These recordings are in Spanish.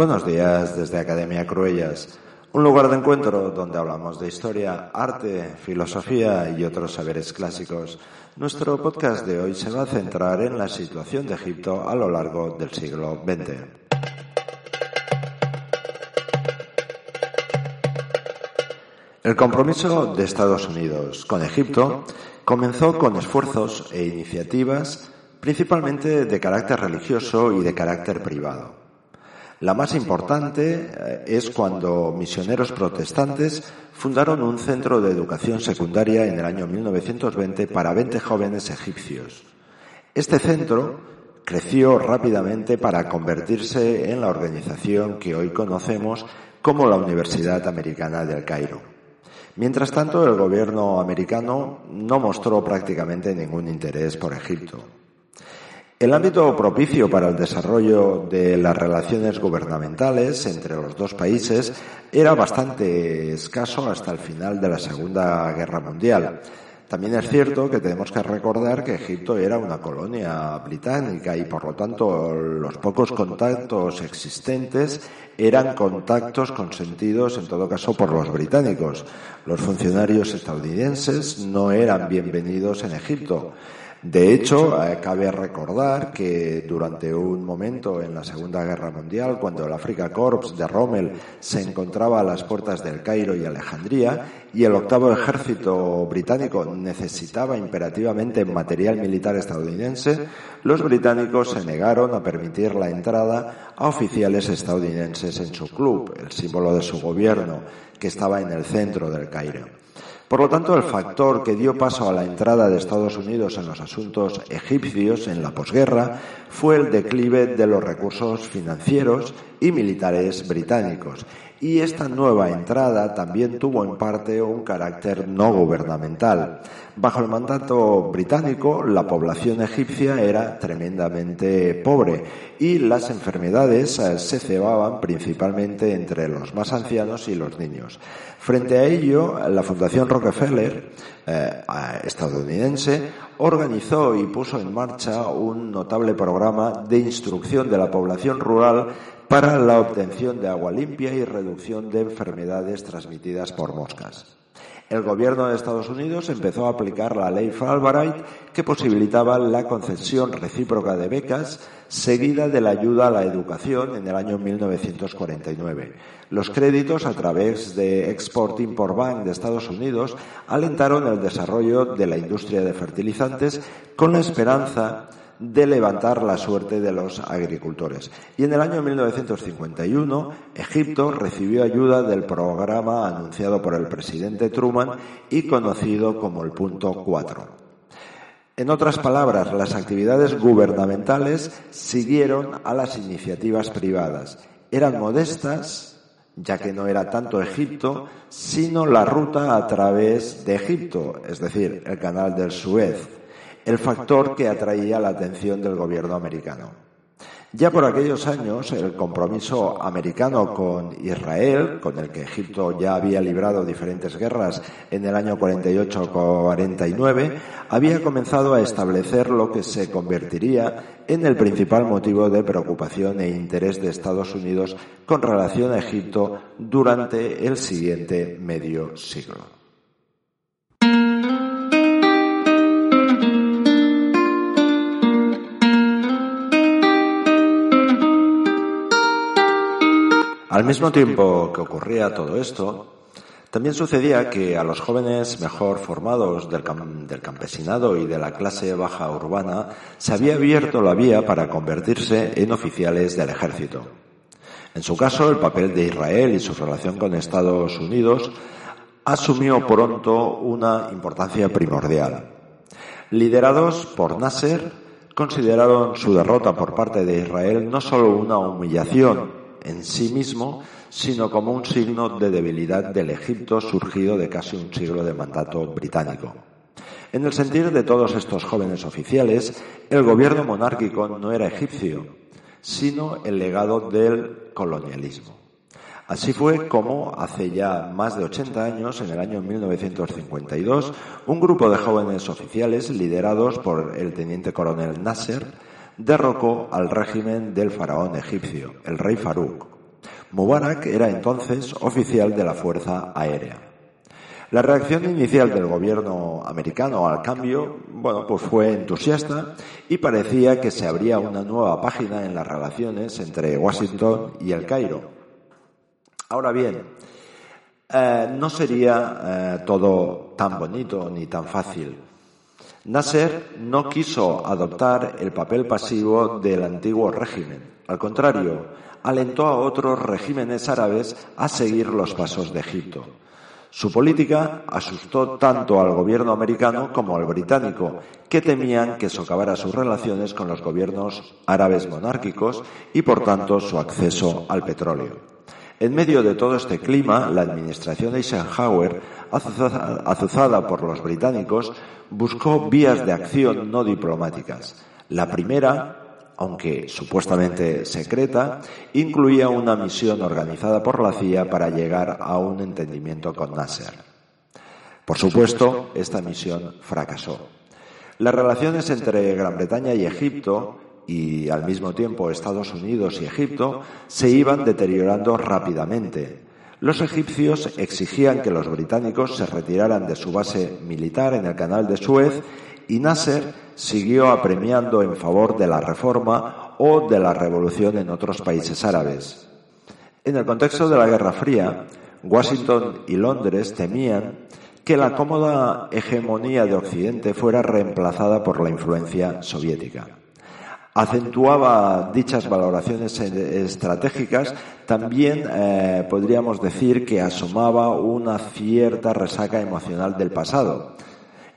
Buenos días desde Academia Cruellas, un lugar de encuentro donde hablamos de historia, arte, filosofía y otros saberes clásicos. Nuestro podcast de hoy se va a centrar en la situación de Egipto a lo largo del siglo XX. El compromiso de Estados Unidos con Egipto comenzó con esfuerzos e iniciativas principalmente de carácter religioso y de carácter privado. La más importante eh, es cuando misioneros protestantes fundaron un centro de educación secundaria en el año 1920 para 20 jóvenes egipcios. Este centro creció rápidamente para convertirse en la organización que hoy conocemos como la Universidad Americana del Cairo. Mientras tanto, el gobierno americano no mostró prácticamente ningún interés por Egipto. El ámbito propicio para el desarrollo de las relaciones gubernamentales entre los dos países era bastante escaso hasta el final de la Segunda Guerra Mundial. También es cierto que tenemos que recordar que Egipto era una colonia británica y por lo tanto los pocos contactos existentes eran contactos consentidos en todo caso por los británicos. Los funcionarios estadounidenses no eran bienvenidos en Egipto. De hecho, eh, cabe recordar que durante un momento en la Segunda Guerra Mundial, cuando el Afrika Corps de Rommel se encontraba a las puertas del Cairo y Alejandría, y el octavo ejército británico necesitaba imperativamente material militar estadounidense, los británicos se negaron a permitir la entrada a oficiales estadounidenses en su club, el símbolo de su gobierno, que estaba en el centro del Cairo. Por lo tanto, el factor que dio paso a la entrada de Estados Unidos en los asuntos egipcios en la posguerra fue el declive de los recursos financieros y militares británicos. Y esta nueva entrada también tuvo en parte un carácter no gubernamental. Bajo el mandato británico, la población egipcia era tremendamente pobre y las enfermedades eh, se cebaban principalmente entre los más ancianos y los niños. Frente a ello, la Fundación Rockefeller, eh, estadounidense, organizó y puso en marcha un notable programa de instrucción de la población rural para la obtención de agua limpia y reducción de enfermedades transmitidas por moscas. El gobierno de Estados Unidos empezó a aplicar la ley Fulbright que posibilitaba la concesión recíproca de becas seguida de la ayuda a la educación en el año 1949. Los créditos a través de Export-Import Bank de Estados Unidos alentaron el desarrollo de la industria de fertilizantes con la esperanza de levantar la suerte de los agricultores. Y en el año 1951, Egipto recibió ayuda del programa anunciado por el presidente Truman y conocido como el punto 4. En otras palabras, las actividades gubernamentales siguieron a las iniciativas privadas. Eran modestas, ya que no era tanto Egipto, sino la ruta a través de Egipto, es decir, el canal del Suez, el factor que atraía la atención del gobierno americano. Ya por aquellos años, el compromiso americano con Israel, con el que Egipto ya había librado diferentes guerras en el año 48-49, había comenzado a establecer lo que se convertiría en el principal motivo de preocupación e interés de Estados Unidos con relación a Egipto durante el siguiente medio siglo. Al mismo tiempo que ocurría todo esto, también sucedía que a los jóvenes mejor formados del, campesinado y de la clase baja urbana se había abierto la vía para convertirse en oficiales del ejército. En su caso, el papel de Israel y su relación con Estados Unidos asumió pronto una importancia primordial. Liderados por Nasser, consideraron su derrota por parte de Israel no solo una humillación en sí mismo, sino como un signo de debilidad del Egipto surgido de casi un siglo de mandato británico. En el sentir de todos estos jóvenes oficiales, el gobierno monárquico no era egipcio, sino el legado del colonialismo. Así fue como, hace ya más de 80 años, en el año 1952, un grupo de jóvenes oficiales, liderados por el teniente coronel Nasser, derrocó al régimen del faraón egipcio, el rey Farouk. Mubarak era entonces oficial de la Fuerza Aérea. La reacción inicial del gobierno americano al cambio, bueno, pues fue entusiasta y parecía que se abría una nueva página en las relaciones entre Washington y el Cairo. Ahora bien, eh, no sería eh, todo tan bonito ni tan fácil. Nasser no quiso adoptar el papel pasivo del antiguo régimen. Al contrario, alentó a otros regímenes árabes a seguir los pasos de Egipto. Su política asustó tanto al gobierno americano como al británico, que temían que socavara sus relaciones con los gobiernos árabes monárquicos y, por tanto, su acceso al petróleo. En medio de todo este clima, la administración de Eisenhower, azuzada por los británicos, buscó vías de acción no diplomáticas. La primera aunque supuestamente secreta, incluía una misión organizada por la CIA para llegar a un entendimiento con Nasser. Por supuesto, esta misión fracasó. Las relaciones entre Gran Bretaña y Egipto y al mismo tiempo Estados Unidos y Egipto se iban deteriorando rápidamente. Los egipcios exigían que los británicos se retiraran de su base militar en el canal de Suez y Nasser siguió apremiando en favor de la reforma o de la revolución en otros países árabes. En el contexto de la Guerra Fría, Washington y Londres temían que la cómoda hegemonía de Occidente fuera reemplazada por la influencia soviética. Acentuaba dichas valoraciones estratégicas, también eh, podríamos decir que asomaba una cierta resaca emocional del pasado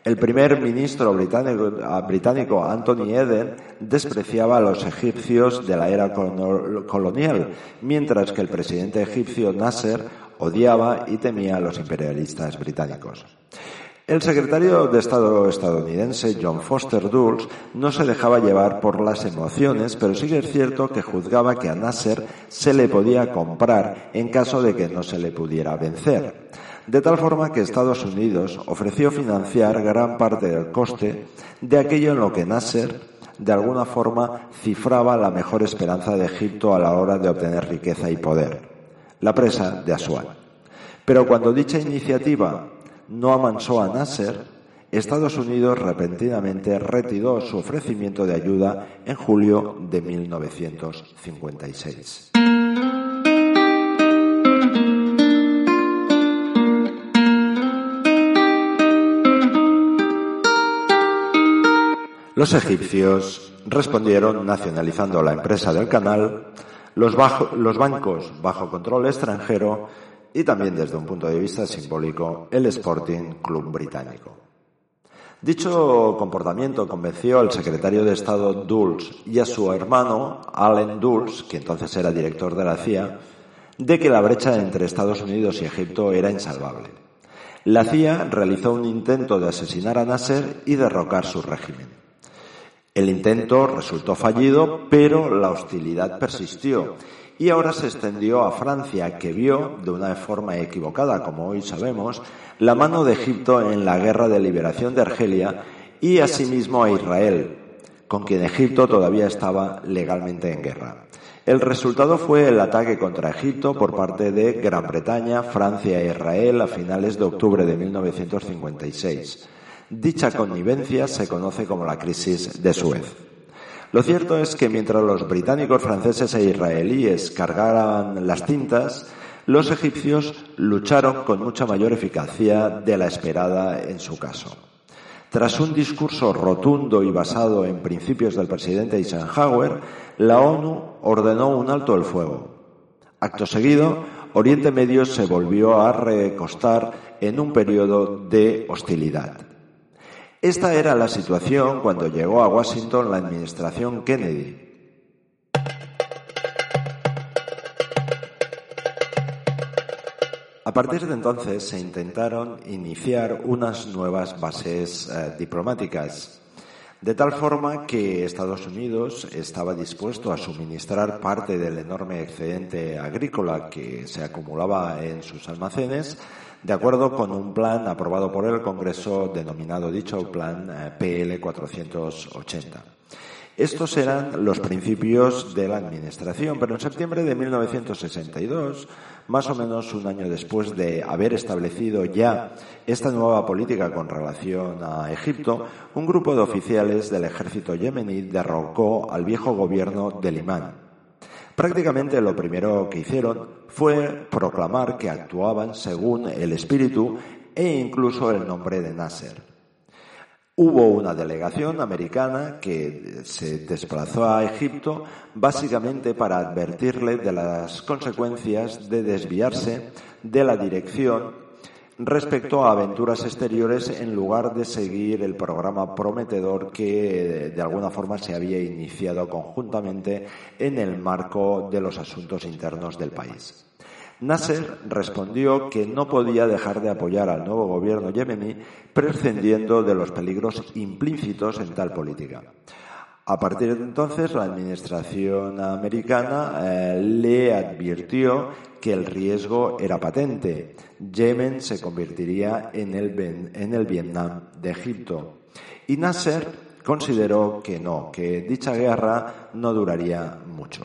el primer ministro británico, Anthony Eden despreciaba a los egipcios de la era colonial, mientras que el presidente egipcio Nasser odiaba y temía a los imperialistas británicos. El secretario de Estado estadounidense John Foster Dulles no se dejaba llevar por las emociones, pero sí es cierto que juzgaba que a Nasser se le podía comprar en caso de que no se le pudiera vencer de tal forma que Estados Unidos ofreció financiar gran parte del coste de aquello en lo que Nasser de alguna forma cifraba la mejor esperanza de Egipto a la hora de obtener riqueza y poder, la presa de Asuán. Pero cuando dicha iniciativa no amansó a Nasser, Estados Unidos repentinamente retiró su ofrecimiento de ayuda en julio de 1956. Los egipcios respondieron nacionalizando la empresa del canal, los, los, bancos bajo control extranjero y también desde un punto de vista simbólico el Sporting Club Británico. Dicho comportamiento convenció al secretario de Estado Dulles y a su hermano Allen Dulles, que entonces era director de la CIA, de que la brecha entre Estados Unidos y Egipto era insalvable. La CIA realizó un intento de asesinar a Nasser y derrocar su régimen. El intento resultó fallido, pero la hostilidad persistió y ahora se extendió a Francia, que vio, de una forma equivocada, como hoy sabemos, la mano de Egipto en la guerra de liberación de Argelia y asimismo a Israel, con quien Egipto todavía estaba legalmente en guerra. El resultado fue el ataque contra Egipto por parte de Gran Bretaña, Francia e Israel a finales de octubre de 1956. Dicha connivencia se conoce como la crisis de Suez. Lo cierto es que mientras los británicos, franceses e israelíes cargaban las tintas, los egipcios lucharon con mucha mayor eficacia de la esperada en su caso. Tras un discurso rotundo y basado en principios del presidente Eisenhower, la ONU ordenó un alto el fuego. Acto seguido, Oriente Medio se volvió a recostar en un periodo de hostilidad. Esta era la situación cuando llegó a Washington la administración Kennedy. A partir de entonces se intentaron iniciar unas nuevas bases eh, diplomáticas, de tal forma que Estados Unidos estaba dispuesto a suministrar parte del enorme excedente agrícola que se acumulaba en sus almacenes de acuerdo con un plan aprobado por el Congreso denominado dicho plan eh, PL 480. Estos eran los principios de la Administración, pero en septiembre de 1962, más o menos un año después de haber establecido ya esta nueva política con relación a Egipto, un grupo de oficiales del ejército yemení derrocó al viejo gobierno del imán. Prácticamente lo primero que hicieron fue proclamar que actuaban según el espíritu e incluso el nombre de Nasser. Hubo una delegación americana que se desplazó a Egipto básicamente para advertirle de las consecuencias de desviarse de la dirección respecto a aventuras exteriores en lugar de seguir el programa prometedor que de alguna forma se había iniciado conjuntamente en el marco de los asuntos internos del país. Nasser respondió que no podía dejar de apoyar al nuevo gobierno yemení prescindiendo de los peligros implícitos en tal política. A partir de entonces, la administración americana eh, le advirtió que el riesgo era patente. Yemen se convertiría en el, en el Vietnam de Egipto. Y Nasser consideró que no, que dicha guerra no duraría mucho.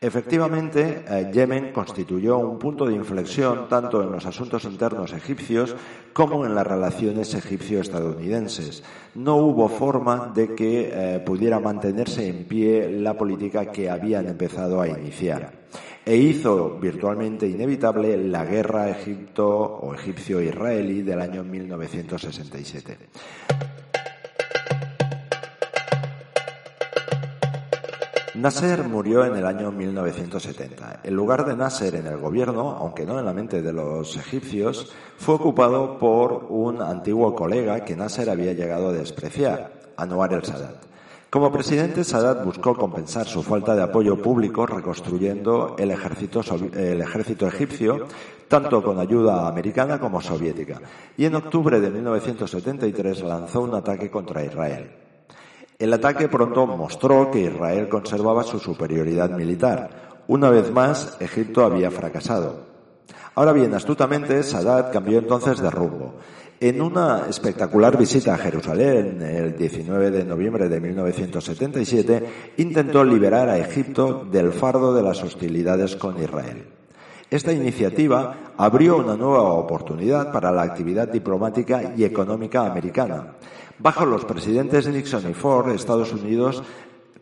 Efectivamente, eh, Yemen constituyó un punto de inflexión tanto en los asuntos internos egipcios como en las relaciones egipcio-estadounidenses. No hubo forma de que eh, pudiera mantenerse en pie la política que habían empezado a iniciar e hizo virtualmente inevitable la guerra Egipto o egipcio-israelí del año 1967. Nasser murió en el año 1970. El lugar de Nasser en el gobierno, aunque no en la mente de los egipcios, fue ocupado por un antiguo colega que Nasser había llegado a despreciar, Anwar el-Sadat. Como presidente, Sadat buscó compensar su falta de apoyo público reconstruyendo el ejército, el ejército egipcio, tanto con ayuda americana como soviética, y en octubre de 1973 lanzó un ataque contra Israel. El ataque pronto mostró que Israel conservaba su superioridad militar. Una vez más, Egipto había fracasado. Ahora bien, astutamente, Sadat cambió entonces de rumbo. En una espectacular visita a Jerusalén el 19 de noviembre de 1977, intentó liberar a Egipto del fardo de las hostilidades con Israel. Esta iniciativa abrió una nueva oportunidad para la actividad diplomática y económica americana. Bajo los presidentes Nixon y Ford, Estados Unidos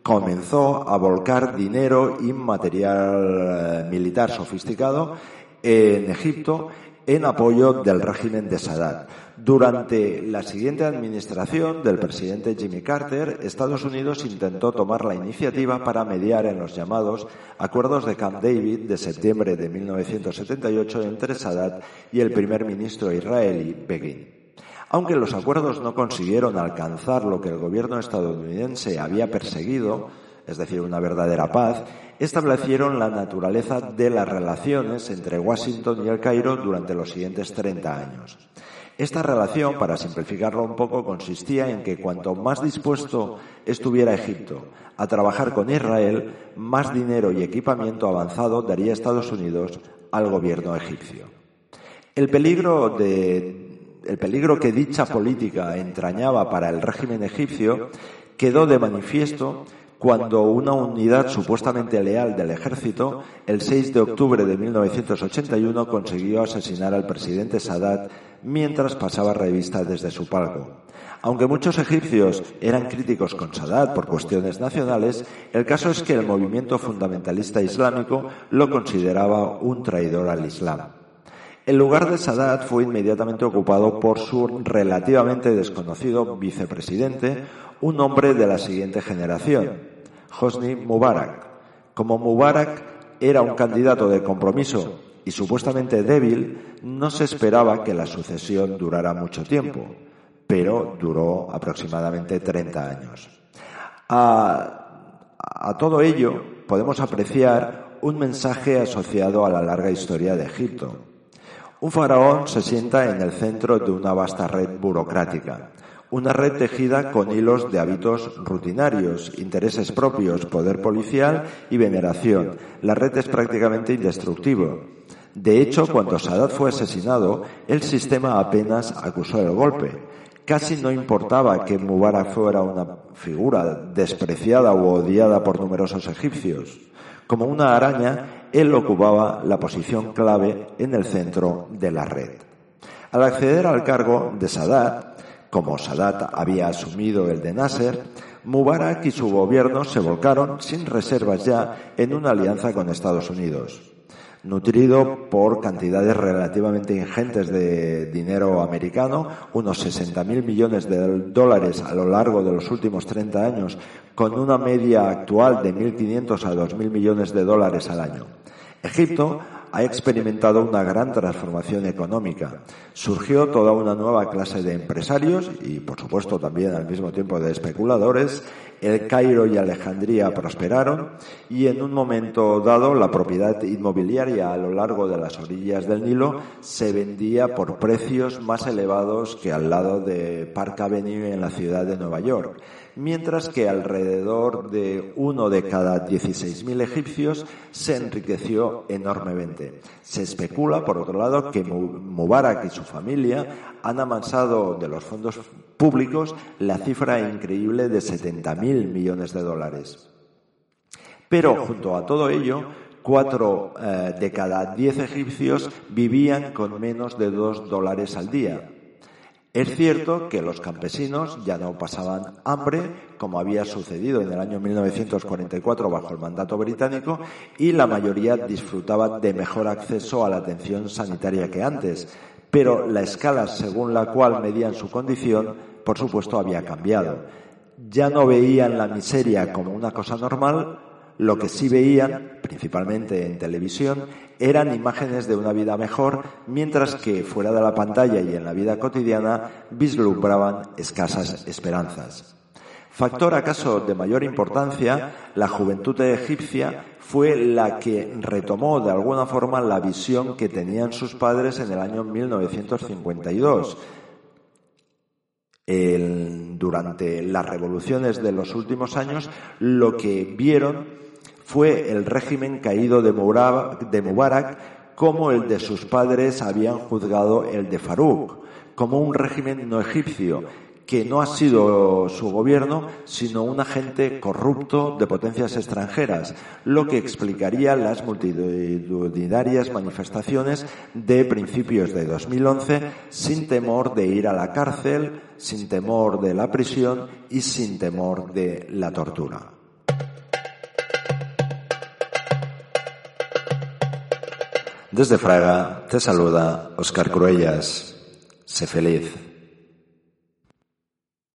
comenzó a volcar dinero y material eh, militar sofisticado en Egipto en apoyo del régimen de Saddam. Durante la siguiente administración del presidente Jimmy Carter, Estados Unidos intentó tomar la iniciativa para mediar en los llamados acuerdos de Camp David de septiembre de 1978 entre Saddam y el primer ministro israelí Begin. Aunque los acuerdos no consiguieron alcanzar lo que el gobierno estadounidense había perseguido, es decir, una verdadera paz, establecieron la naturaleza de las relaciones entre Washington y el Cairo durante los siguientes 30 años. Esta relación, para simplificarlo un poco, consistía en que cuanto más dispuesto estuviera Egipto a trabajar con Israel, más dinero y equipamiento avanzado daría Estados Unidos al gobierno egipcio. El peligro de el peligro que dicha política entrañaba para el régimen egipcio quedó de manifiesto cuando una unidad supuestamente leal del ejército, el 6 de octubre de 1981, consiguió asesinar al presidente Sadat mientras pasaba revista desde su palco. Aunque muchos egipcios eran críticos con Sadat por cuestiones nacionales, el caso es que el movimiento fundamentalista islámico lo consideraba un traidor al Islam. El lugar de Sadat fue inmediatamente ocupado por su relativamente desconocido vicepresidente, un hombre de la siguiente generación, Hosni Mubarak. Como Mubarak era un candidato de compromiso y supuestamente débil, no se esperaba que la sucesión durara mucho tiempo, pero duró aproximadamente 30 años. A, a todo ello podemos apreciar un mensaje asociado a la larga historia de Egipto. Un faraón se sienta en el centro de una vasta red burocrática, una red tejida con hilos de hábitos rutinarios, intereses propios, poder policial y veneración. La red es prácticamente indestructible. De hecho, cuando Sadat fue asesinado, el sistema apenas acusó el golpe. casi no importaba que Mubarak fuera una figura despreciada o odiada por numerosos egipcios. Como una araña, él ocupaba la posición clave en el centro de la red. Al acceder al cargo de Sadat, como Sadat había asumido el de Nasser, Mubarak y su gobierno se volcaron sin reservas ya en una alianza con Estados Unidos. Nutrido por cantidades relativamente ingentes de dinero americano, unos 60.000 millones de dólares a lo largo de los últimos 30 años, con una media actual de 1.500 a 2.000 millones de dólares al año. Egipto ha experimentado una gran transformación económica. Surgió toda una nueva clase de empresarios y, por supuesto, también al mismo tiempo de especuladores. El Cairo y Alejandría prosperaron y en un momento dado la propiedad inmobiliaria a lo largo de las orillas del Nilo se vendía por precios más elevados que al lado de Park Avenue en la ciudad de Nueva York mientras que alrededor de uno de cada 16.000 egipcios se enriqueció enormemente. Se especula, por otro lado, que Mubarak y su familia han amansado de los fondos públicos la cifra increíble de 70.000 millones de dólares. Pero junto a todo ello, cuatro eh, de cada diez egipcios vivían con menos de dos dólares al día, es cierto que los campesinos ya no pasaban hambre, como había sucedido en el año 1944 bajo el mandato británico, y la mayoría disfrutaba de mejor acceso a la atención sanitaria que antes. Pero la escala según la cual medían su condición, por supuesto, había cambiado. Ya no veían la miseria como una cosa normal, lo que sí veían, principalmente en televisión, eran imágenes de una vida mejor, mientras que fuera de la pantalla y en la vida cotidiana vislumbraban escasas esperanzas. Factor acaso de mayor importancia, la juventud egipcia fue la que retomó de alguna forma la visión que tenían sus padres en el año 1952. durante las revoluciones de los últimos años, lo que vieron fue el régimen caído de Mubarak, como el de sus padres habían juzgado el de Farouk, como un régimen no egipcio, que no ha sido su gobierno, sino un agente corrupto de potencias extranjeras, lo que explicaría las multitudinarias manifestaciones de principios de 2011 sin temor de ir a la cárcel, sin temor de la prisión y sin temor de la tortura. Desde Fraga te saluda Oscar Cruellas. Sé feliz.